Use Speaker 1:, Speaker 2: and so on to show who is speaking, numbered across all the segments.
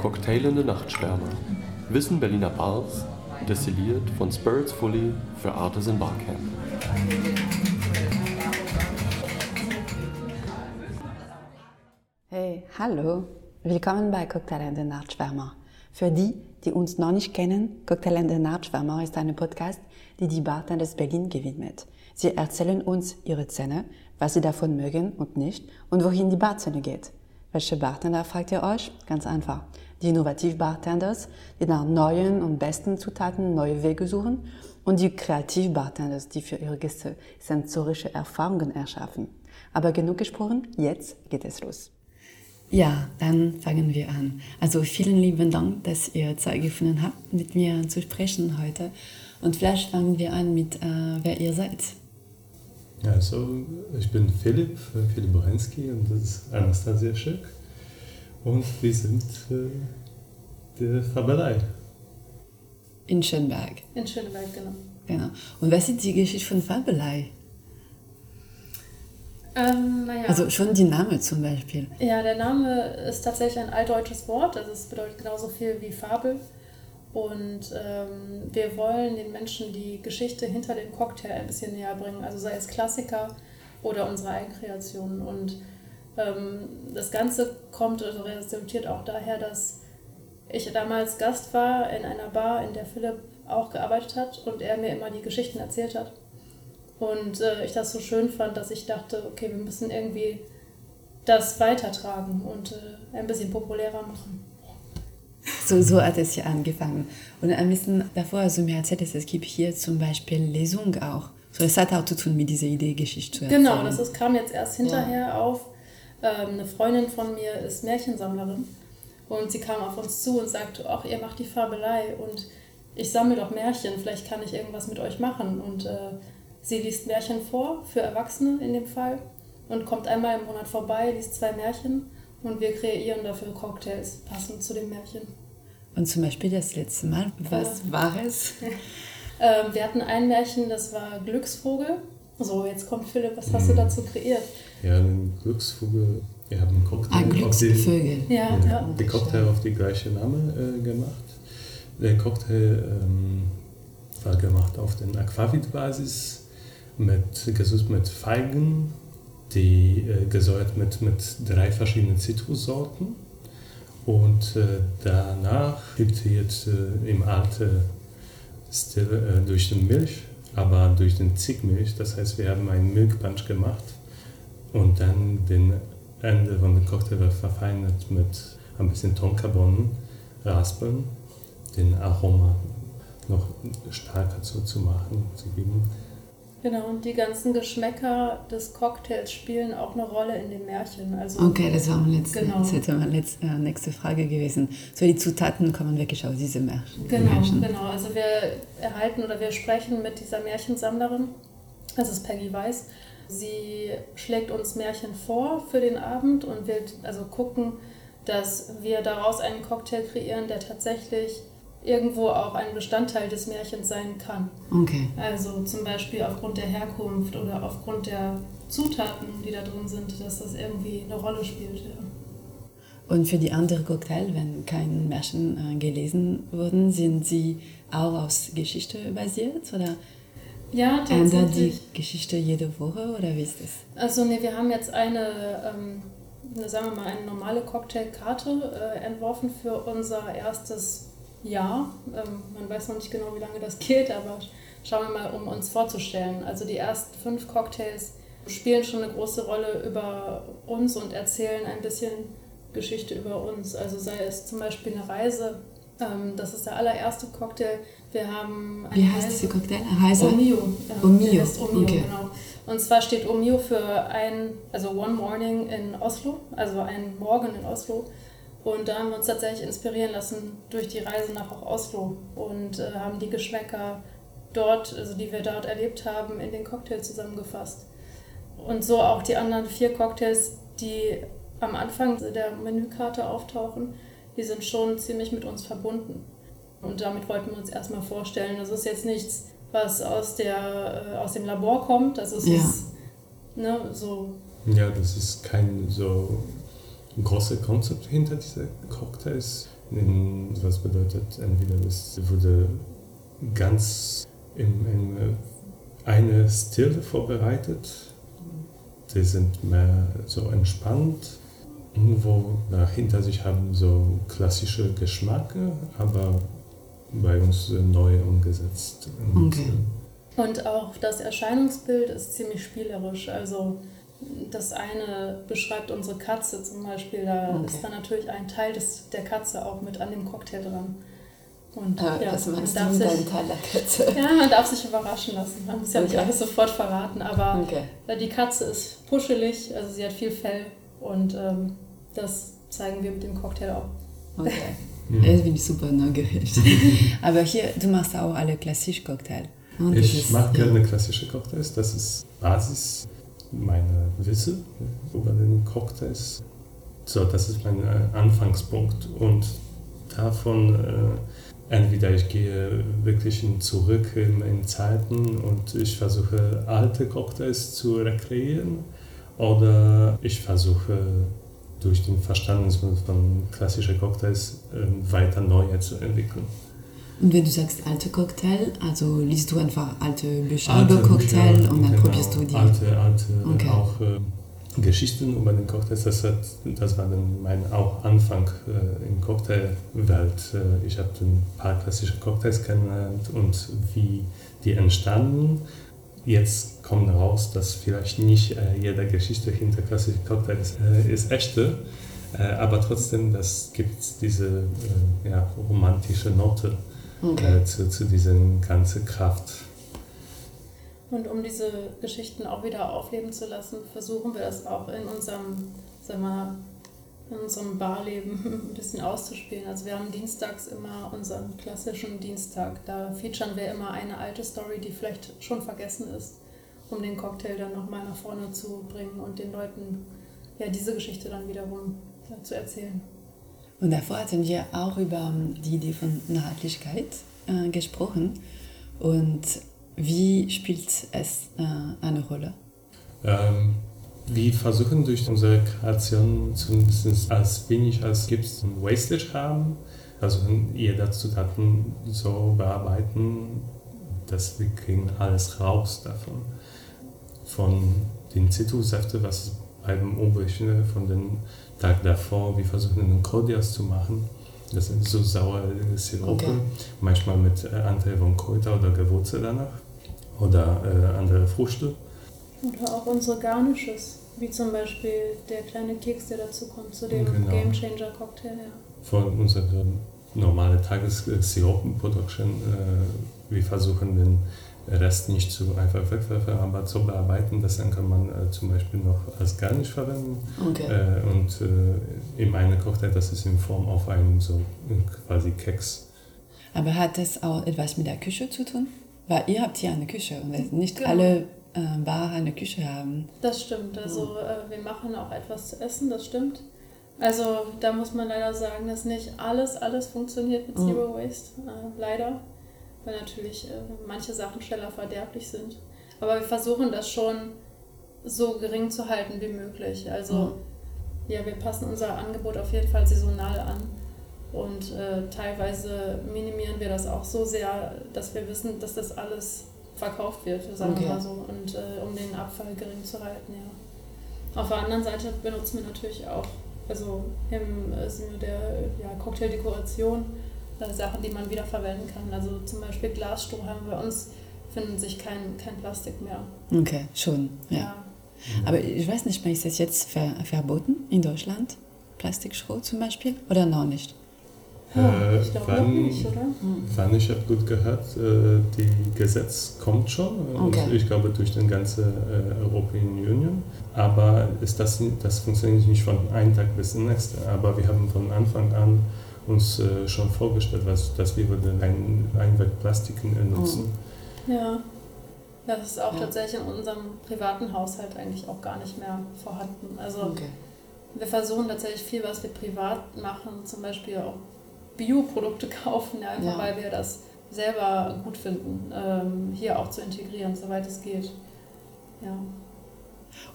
Speaker 1: Cocktailende Nachtschwärmer. Wissen Berliner Bars, destilliert von Spirits Fully für Artisan Barcamp.
Speaker 2: Hey, hallo. Willkommen bei Cocktailende Nachtschwärmer. Für die, die uns noch nicht kennen, Cocktailende Nachtschwärmer ist ein Podcast, die die Bartenders Berlin gewidmet. Sie erzählen uns ihre Zähne, was sie davon mögen und nicht und wohin die Barzähne geht. Welche Bartender fragt ihr euch? Ganz einfach. Die Innovativ-Bartenders, die nach neuen und besten Zutaten neue Wege suchen und die Kreativ-Bartenders, die für ihre Gäste sensorische Erfahrungen erschaffen. Aber genug gesprochen, jetzt geht es los. Ja, dann fangen wir an. Also vielen lieben Dank, dass ihr Zeit gefunden habt, mit mir zu sprechen heute. Und vielleicht fangen wir an mit, äh, wer ihr seid.
Speaker 3: Ja, also ich bin Philipp, Philipp Borensky und das ist Anastasia Schick. Und wir sind äh, der Fabelei.
Speaker 2: In Schönberg.
Speaker 4: In Schönberg, genau.
Speaker 2: Genau. Und was ist die Geschichte von Fabelei?
Speaker 4: Ähm, naja.
Speaker 2: Also schon die Name zum Beispiel.
Speaker 4: Ja, der Name ist tatsächlich ein altdeutsches Wort, also es bedeutet genauso viel wie Fabel. Und ähm, wir wollen den Menschen die Geschichte hinter dem Cocktail ein bisschen näher bringen, also sei es Klassiker oder unsere Eigenkreationen. Und das Ganze kommt oder resultiert auch daher, dass ich damals Gast war in einer Bar, in der Philipp auch gearbeitet hat und er mir immer die Geschichten erzählt hat. Und äh, ich das so schön fand, dass ich dachte, okay, wir müssen irgendwie das weitertragen und äh, ein bisschen populärer machen.
Speaker 2: So, so hat es ja angefangen. Und ein bisschen davor, also mir erzählt es, es gibt hier zum Beispiel Lesung auch. So, es hat auch zu tun mit dieser Idee, Geschichte zu
Speaker 4: erzählen. Genau, das ist, kam jetzt erst hinterher ja. auf. Ähm, eine Freundin von mir ist Märchensammlerin und sie kam auf uns zu und sagte, ach, ihr macht die Fabelei und ich sammle doch Märchen, vielleicht kann ich irgendwas mit euch machen. Und äh, sie liest Märchen vor, für Erwachsene in dem Fall, und kommt einmal im Monat vorbei, liest zwei Märchen und wir kreieren dafür Cocktails passend zu dem Märchen.
Speaker 2: Und zum Beispiel das letzte Mal, was ja. war es?
Speaker 4: ähm, wir hatten ein Märchen, das war Glücksvogel. So, jetzt kommt Philipp, was hast du dazu kreiert?
Speaker 3: Ja, ein Glücksvogel. Wir haben einen Cocktail,
Speaker 2: ein Glücksvögel.
Speaker 3: Die, ja, ja, ja. Die Cocktail auf die gleiche Name äh, gemacht. Der Cocktail ähm, war gemacht auf den Aquavit-Basis, mit, gesucht mit Feigen, die äh, gesäuert mit, mit drei verschiedenen Zitrussorten. Und äh, danach gibt jetzt äh, im Alte Stil äh, durch den Milch, aber durch den Zickmilch. Das heißt, wir haben einen Milkpunch gemacht und dann den Ende von dem Cocktail verfeinert mit ein bisschen Tonkabohnen, Raspeln, den Aroma noch stärker zu, zu machen, zu geben.
Speaker 4: Genau, und die ganzen Geschmäcker des Cocktails spielen auch eine Rolle in dem Märchen. Also,
Speaker 2: okay, das war meine letzte, genau. das meine letzte, äh, nächste Frage gewesen. So, die Zutaten kommen wirklich aus diesem Märchen.
Speaker 4: Genau, Märchen. genau. Also wir erhalten oder wir sprechen mit dieser Märchensammlerin, das ist Peggy Weiss. Sie schlägt uns Märchen vor für den Abend und will also gucken, dass wir daraus einen Cocktail kreieren, der tatsächlich irgendwo auch ein Bestandteil des Märchens sein kann.
Speaker 2: Okay.
Speaker 4: Also zum Beispiel aufgrund der Herkunft oder aufgrund der Zutaten, die da drin sind, dass das irgendwie eine Rolle spielt. Ja.
Speaker 2: Und für die anderen Cocktail, wenn keine Märchen äh, gelesen wurden, sind sie auch aus Geschichte basiert oder?
Speaker 4: Ja, tatsächlich.
Speaker 2: Ändert die Geschichte jede Woche oder wie ist das?
Speaker 4: Also nee, wir haben jetzt eine, ähm, eine sagen wir mal, eine normale Cocktailkarte äh, entworfen für unser erstes ja, ähm, man weiß noch nicht genau, wie lange das geht, aber schauen wir mal, um uns vorzustellen. Also die ersten fünf Cocktails spielen schon eine große Rolle über uns und erzählen ein bisschen Geschichte über uns. Also sei es zum Beispiel eine Reise. Ähm, das ist der allererste Cocktail. Wir haben
Speaker 2: Wie heißt Reise, dieser Cocktail? Reise?
Speaker 4: Omio.
Speaker 2: Ja, Omio.
Speaker 4: Omio okay. genau. Und zwar steht Omio für ein, also One Morning in Oslo, also ein Morgen in Oslo. Und da haben wir uns tatsächlich inspirieren lassen durch die Reise nach auch Oslo und äh, haben die Geschmäcker dort, also die wir dort erlebt haben, in den Cocktail zusammengefasst. Und so auch die anderen vier Cocktails, die am Anfang der Menükarte auftauchen, die sind schon ziemlich mit uns verbunden. Und damit wollten wir uns erstmal vorstellen, das ist jetzt nichts, was aus, der, äh, aus dem Labor kommt, das ist ja. ne, so.
Speaker 3: Ja, das ist kein so große Konzept hinter diesen Cocktails. Was bedeutet entweder es wurde ganz in, in eine Stil vorbereitet, die sind mehr so entspannt, wo hinter sich haben so klassische Geschmacke, aber bei uns neu umgesetzt.
Speaker 2: Und, okay.
Speaker 4: Und auch das Erscheinungsbild ist ziemlich spielerisch. Also das eine beschreibt unsere Katze zum Beispiel. Da okay. ist dann natürlich ein Teil des, der Katze auch mit an dem Cocktail dran.
Speaker 2: Und, ah, ja, was meinst man darf du sich, Teil der Katze?
Speaker 4: Ja, man darf sich überraschen lassen. Man muss ja okay. nicht alles sofort verraten, aber okay. die Katze ist puschelig, also sie hat viel Fell und ähm, das zeigen wir mit dem Cocktail auch.
Speaker 2: Okay. Mhm. Das bin ich super neugierig. aber hier, du machst auch alle klassische Cocktails.
Speaker 3: Ich mache gerne klassische Cocktails. Das ist Basis meiner Wissen über den Cocktails. So, das ist mein äh, Anfangspunkt. Und davon äh, entweder ich gehe wirklich zurück in, in, Zeiten und ich versuche alte Cocktails zu rekreieren oder ich versuche durch den Verständnis von klassischen Cocktails äh, weiter neue zu entwickeln.
Speaker 2: Und wenn du sagst alte Cocktail, also liest du einfach alte Bücher alte über Cocktail Bücher, und dann genau, probierst du die?
Speaker 3: Alte, alte, okay. auch äh, Geschichten über den Cocktails. Das, hat, das war dann mein auch Anfang äh, in Cocktailwelt. Äh, ich habe ein paar klassische Cocktails kennengelernt und wie die entstanden. Jetzt kommt raus, dass vielleicht nicht äh, jede Geschichte hinter klassischen Cocktails äh, ist echte, äh, aber trotzdem, das gibt diese äh, ja, romantische Note okay. äh, zu, zu dieser ganzen Kraft.
Speaker 4: Und um diese Geschichten auch wieder aufleben zu lassen, versuchen wir das auch in unserem, sag mal, in unserem Barleben ein bisschen auszuspielen. Also wir haben dienstags immer unseren klassischen Dienstag. Da featuren wir immer eine alte Story, die vielleicht schon vergessen ist, um den Cocktail dann nochmal nach vorne zu bringen und den Leuten ja diese Geschichte dann wiederum ja, zu erzählen.
Speaker 2: Und davor hatten wir auch über die Idee von Nachhaltigkeit äh, gesprochen. Und wie spielt es äh, eine Rolle?
Speaker 3: Ähm, wir versuchen durch unsere Kreation zumindest als wenig als Gips und Wastage haben. Also jeder Zutaten so bearbeiten, dass wir kriegen alles raus davon. Von den Zitrussäften, was beim übrig von den Tag davor, wir versuchen einen Cordias zu machen. Das sind so saure Sirupe, okay. manchmal mit äh, Anteil von Kräuter oder Gewürze danach oder äh, andere Früchte.
Speaker 4: Oder auch unsere Garnishes, wie zum Beispiel der kleine Keks, der dazu kommt, zu dem genau. Game Changer Cocktail. Ja.
Speaker 3: Von unserer normalen Tages-Sirupen-Production, äh, wir versuchen den Rest nicht zu einfach wegwerfen, aber zu bearbeiten. Das dann kann man äh, zum Beispiel noch als Garnisch verwenden. Okay. Äh, und äh, in einer Cocktail, das ist in Form auf einem so quasi Keks.
Speaker 2: Aber hat das auch etwas mit der Küche zu tun? Weil ihr habt hier eine Küche und nicht genau. alle äh, Bar eine Küche haben.
Speaker 4: Das stimmt. Also äh, wir machen auch etwas zu essen, das stimmt. Also da muss man leider sagen, dass nicht alles, alles funktioniert mit Zero Waste. Äh, leider weil natürlich äh, manche Sachen schneller verderblich sind. Aber wir versuchen das schon so gering zu halten wie möglich. Also mhm. ja, wir passen unser Angebot auf jeden Fall saisonal an und äh, teilweise minimieren wir das auch so sehr, dass wir wissen, dass das alles verkauft wird, sagen okay. wir mal so, und äh, um den Abfall gering zu halten, ja. Auf der anderen Seite benutzen wir natürlich auch, also im äh, Sinne der ja, Cocktaildekoration, Sachen, die man wieder verwenden kann. Also zum Beispiel Glasstrohhalme bei uns finden sich kein, kein Plastik mehr.
Speaker 2: Okay, schon, ja. ja. Aber ich weiß nicht ist das jetzt ver verboten in Deutschland? Plastikschrot zum Beispiel? Oder noch nicht?
Speaker 3: Äh, ich glaube noch nicht, oder? Wann ich habe gut gehört, äh, die Gesetz kommt schon. Okay. ich glaube durch den ganzen äh, European Union. Aber ist das, das funktioniert nicht von einem Tag bis zum nächsten. Aber wir haben von Anfang an uns äh, schon vorgestellt, was, dass wir ein, Einwegplastiken nutzen.
Speaker 4: Ja. Das ist auch ja. tatsächlich in unserem privaten Haushalt eigentlich auch gar nicht mehr vorhanden. Also okay. wir versuchen tatsächlich viel, was wir privat machen, zum Beispiel auch Bioprodukte kaufen, ja, einfach ja. weil wir das selber gut finden, ähm, hier auch zu integrieren, soweit es geht. Ja.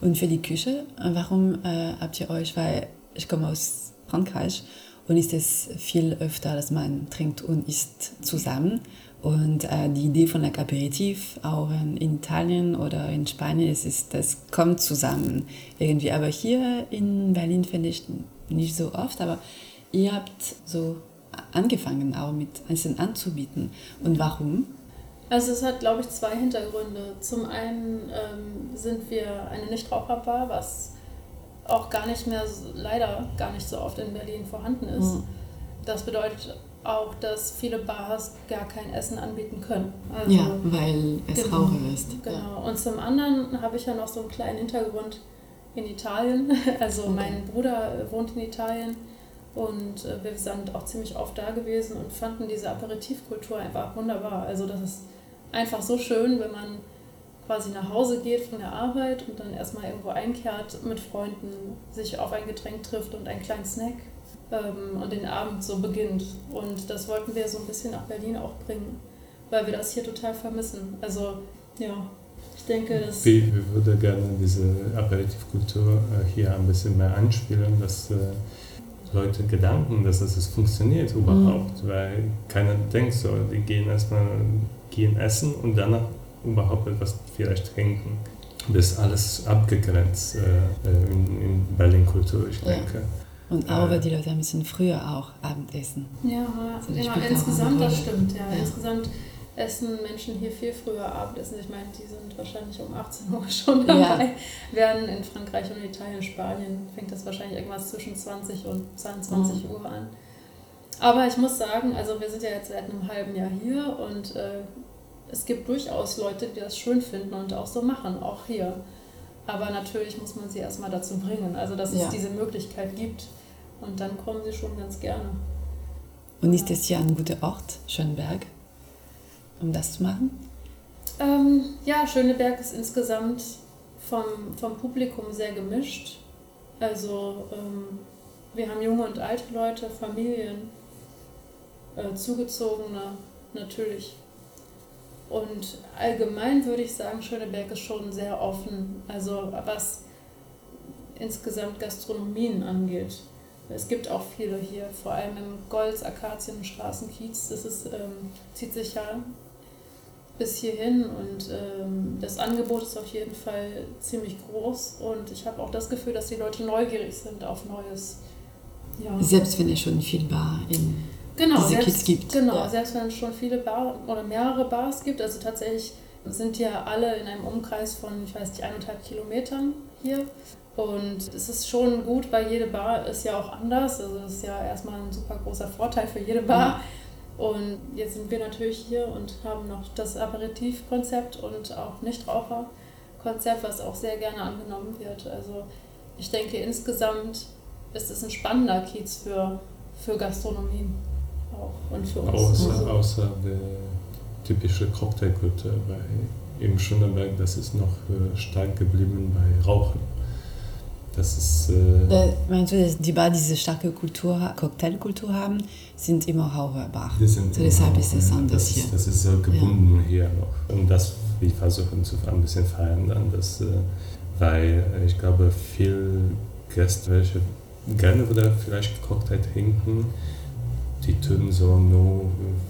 Speaker 2: Und für die Küche, warum äh, habt ihr euch, weil ich komme aus Frankreich und ist es viel öfter, dass man trinkt und isst zusammen. Und äh, die Idee von der Aperitif, auch in, Italien oder in Spanien, ist, ist, das kommt zusammen irgendwie. Aber hier in Berlin finde ich nicht so oft, aber ihr habt so angefangen auch mit einzeln anzubieten. Und warum?
Speaker 4: Also es hat, glaube ich, zwei Hintergründe. Zum einen ähm, sind wir eine Nichtraucherbar, was auch gar nicht mehr, leider gar nicht so oft in Berlin vorhanden ist. Mhm. Das bedeutet auch, dass viele Bars gar kein Essen anbieten können.
Speaker 2: Also, ja, weil es genau, Raucher ist.
Speaker 4: Genau. Ja. Und zum anderen habe ich ja noch so einen kleinen Hintergrund in Italien. Also okay. mein Bruder wohnt in Italien und äh, wir sind auch ziemlich oft da gewesen und fanden diese Aperitivkultur einfach wunderbar. Also das ist einfach so schön, wenn man quasi nach Hause geht von der Arbeit und dann erstmal irgendwo einkehrt mit Freunden, sich auf ein Getränk trifft und einen kleinen Snack ähm, und den Abend so beginnt. Und das wollten wir so ein bisschen nach Berlin auch bringen, weil wir das hier total vermissen. Also ja, ich denke, dass...
Speaker 3: Wir würden gerne diese Aperitivkultur äh, hier ein bisschen mehr anspielen, dass äh, Leute Gedanken, dass es funktioniert überhaupt, mhm. weil keiner denkt so, die gehen erstmal gehen essen und danach überhaupt etwas vielleicht trinken. Das ist alles abgegrenzt äh, äh in, in Berlin-Kultur, ich denke.
Speaker 2: Ja. Und auch, weil die Leute ein bisschen früher auch Abendessen.
Speaker 4: Ja, also ja insgesamt, das stimmt. Ja. ja. Insgesamt essen Menschen hier viel früher Abendessen. Ich meine, die sind wahrscheinlich um 18 Uhr schon dabei. Ja. Während in Frankreich und Italien, Spanien fängt das wahrscheinlich irgendwas zwischen 20 und 22 mhm. Uhr an. Aber ich muss sagen, also wir sind ja jetzt seit einem halben Jahr hier und äh, es gibt durchaus Leute, die das schön finden und auch so machen, auch hier. Aber natürlich muss man sie erstmal dazu bringen, also dass ja. es diese Möglichkeit gibt. Und dann kommen sie schon ganz gerne.
Speaker 2: Und ist das hier ein guter Ort, Schönberg, um das zu machen?
Speaker 4: Ähm, ja, Schöneberg ist insgesamt vom, vom Publikum sehr gemischt. Also ähm, wir haben junge und alte Leute, Familien, äh, Zugezogene natürlich. Und allgemein würde ich sagen, Schöneberg ist schon sehr offen, also was insgesamt Gastronomien angeht. Es gibt auch viele hier, vor allem im Golds, Akazien, Straßenkiez. Das ist, ähm, zieht sich ja bis hierhin und ähm, das Angebot ist auf jeden Fall ziemlich groß und ich habe auch das Gefühl, dass die Leute neugierig sind auf Neues.
Speaker 2: Ja. Selbst wenn es schon viel Bar in
Speaker 4: genau, diese selbst, Kids gibt. Genau, ja. selbst wenn es schon viele Bar oder mehrere Bars gibt. Also tatsächlich sind ja alle in einem Umkreis von, ich weiß nicht, eineinhalb Kilometern hier. Und es ist schon gut, weil jede Bar ist ja auch anders. Also das ist ja erstmal ein super großer Vorteil für jede Bar. Und jetzt sind wir natürlich hier und haben noch das Aperitivkonzept und auch Nichtraucherkonzept, was auch sehr gerne angenommen wird. Also ich denke insgesamt ist es ein spannender Kiez für, für Gastronomie auch und für uns.
Speaker 3: Außer, außer der typische Cocktailkultur bei im Schöneberg, das ist noch äh, stark geblieben bei Rauchen. Das ist. Äh,
Speaker 2: äh, meinst du, dass die Bar diese starke Kultur, Cocktailkultur haben, sind immer Raucherbar.
Speaker 3: Die sind so deshalb ist es anders das hier. Ist, das ist so gebunden ja. hier noch. Und das wir versuchen zu ein bisschen verändern, dass, äh, weil ich glaube, viele Gäste, welche gerne wieder vielleicht Cocktail trinken, die tun so nur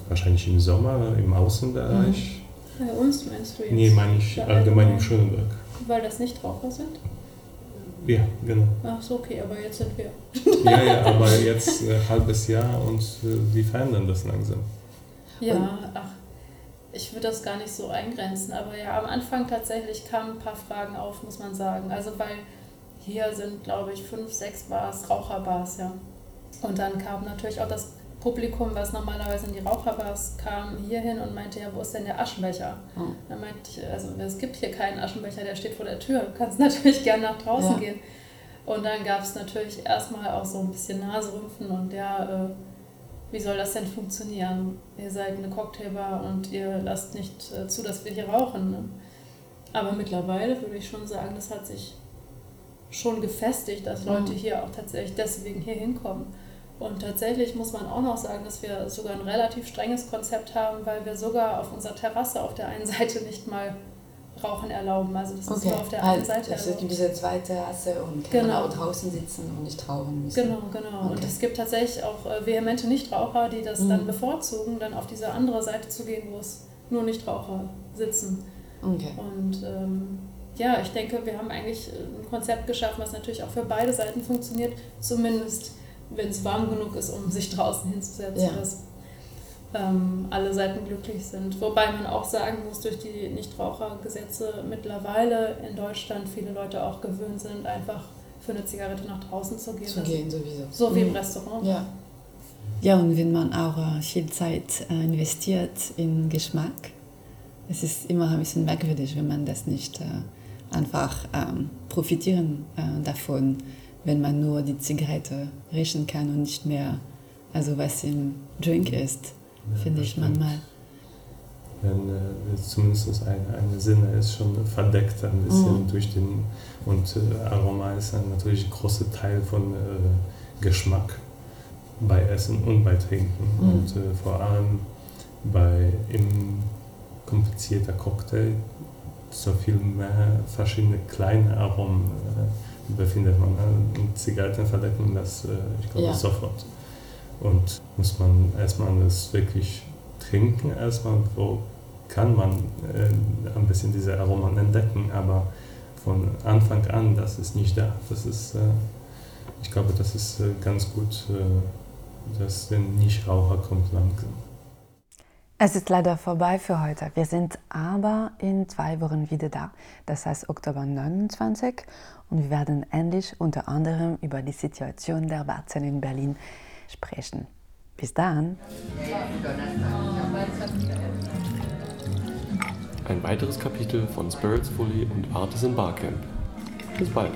Speaker 3: wahrscheinlich im Sommer im Außenbereich.
Speaker 4: Mhm. Bei uns meinst du jetzt?
Speaker 3: Nee, meine ich allgemein im Schöneberg.
Speaker 4: Weil das nicht Raucher sind?
Speaker 3: Ja, genau.
Speaker 4: Ach so, okay, aber jetzt sind wir.
Speaker 3: ja, ja, aber jetzt ein äh, halbes Jahr und äh, die verändern das langsam.
Speaker 4: Ja, ach, ich würde das gar nicht so eingrenzen, aber ja, am Anfang tatsächlich kamen ein paar Fragen auf, muss man sagen. Also, weil hier sind, glaube ich, fünf, sechs Bars, Raucherbars, ja. Und dann kam natürlich auch das Publikum, was normalerweise in die Raucherbars kam, hier hin und meinte, ja, wo ist denn der Aschenbecher? Oh. Dann meinte ich, also es gibt hier keinen Aschenbecher, der steht vor der Tür. Du kannst natürlich gerne nach draußen ja. gehen. Und dann gab es natürlich erstmal auch so ein bisschen Naserümpfen und ja, äh, wie soll das denn funktionieren? Ihr seid eine Cocktailbar und ihr lasst nicht äh, zu, dass wir hier rauchen. Ne? Aber mittlerweile würde ich schon sagen, das hat sich schon gefestigt, dass Leute hier auch tatsächlich deswegen hier hinkommen. Und tatsächlich muss man auch noch sagen, dass wir sogar ein relativ strenges Konzept haben, weil wir sogar auf unserer Terrasse auf der einen Seite nicht mal Rauchen erlauben. Also das ist
Speaker 2: Okay,
Speaker 4: nur auf der
Speaker 2: weil
Speaker 4: einen Seite
Speaker 2: es
Speaker 4: erlaubt.
Speaker 2: diese zweite Terrasse und kann
Speaker 4: Genau.
Speaker 2: man auch draußen sitzen und nicht rauchen müssen.
Speaker 4: Genau, genau. Und
Speaker 2: Okay.
Speaker 4: es gibt tatsächlich auch äh, vehemente Nichtraucher, die das
Speaker 2: Mhm.
Speaker 4: dann bevorzugen, dann auf diese andere Seite zu gehen, wo es nur Nichtraucher sitzen.
Speaker 2: Okay.
Speaker 4: Und ähm, ja, ich denke, wir haben eigentlich äh, ein Konzept geschaffen, was natürlich auch für beide Seiten funktioniert, zumindest wenn es warm genug ist, um sich draußen hinzusetzen,
Speaker 2: Ja.
Speaker 4: dass ähm, alle Seiten glücklich sind. Wobei man auch sagen muss, durch die Nichtrauchergesetze mittlerweile in Deutschland viele Leute auch gewöhnt sind, einfach für eine Zigarette nach draußen zu gehen.
Speaker 2: Zu gehen sowieso.
Speaker 4: So wie im
Speaker 2: Mhm.
Speaker 4: Restaurant.
Speaker 2: Ja. Ja, und wenn man auch äh, viel Zeit äh, investiert in Geschmack, es ist immer ein bisschen merkwürdig, wenn man das nicht äh, einfach ähm, profitieren äh, davon, wenn man nur die Zigarette riechen kann und nicht mehr, also was im Drink ist,
Speaker 3: Ja,
Speaker 2: finde ich
Speaker 3: stimmt.
Speaker 2: manchmal.
Speaker 3: Wenn äh, zumindest eine, eine Sinne ist schon verdeckt ein bisschen
Speaker 2: Mhm.
Speaker 3: durch den und äh, Aroma ist ein natürlich großer Teil von äh, Geschmack bei Essen und bei Trinken
Speaker 2: Mhm.
Speaker 3: und äh, vor allem bei im komplizierter Cocktail so viel mehr verschiedene kleine Aromen äh, befindet man äh, und Zigaretten verdecken das äh, ich glaube
Speaker 2: Ja.
Speaker 3: sofort und muss man erstmal das wirklich trinken erstmal, wo kann man äh, ein bisschen diese Aromen entdecken, aber von Anfang an, das ist nicht da. Das ist, äh, ich glaube, das ist äh, ganz gut, äh, dass den Nichtraucher kommt langsam.
Speaker 2: Es ist leider vorbei für heute. Wir sind aber in zwei Wochen wieder da. Das heißt Oktober 29. Und wir werden endlich unter anderem über die Situation der Warzen in Berlin sprechen. Bis dann.
Speaker 1: Ein weiteres Kapitel von Spirits Fully und Artisan Barcamp. Bis bald.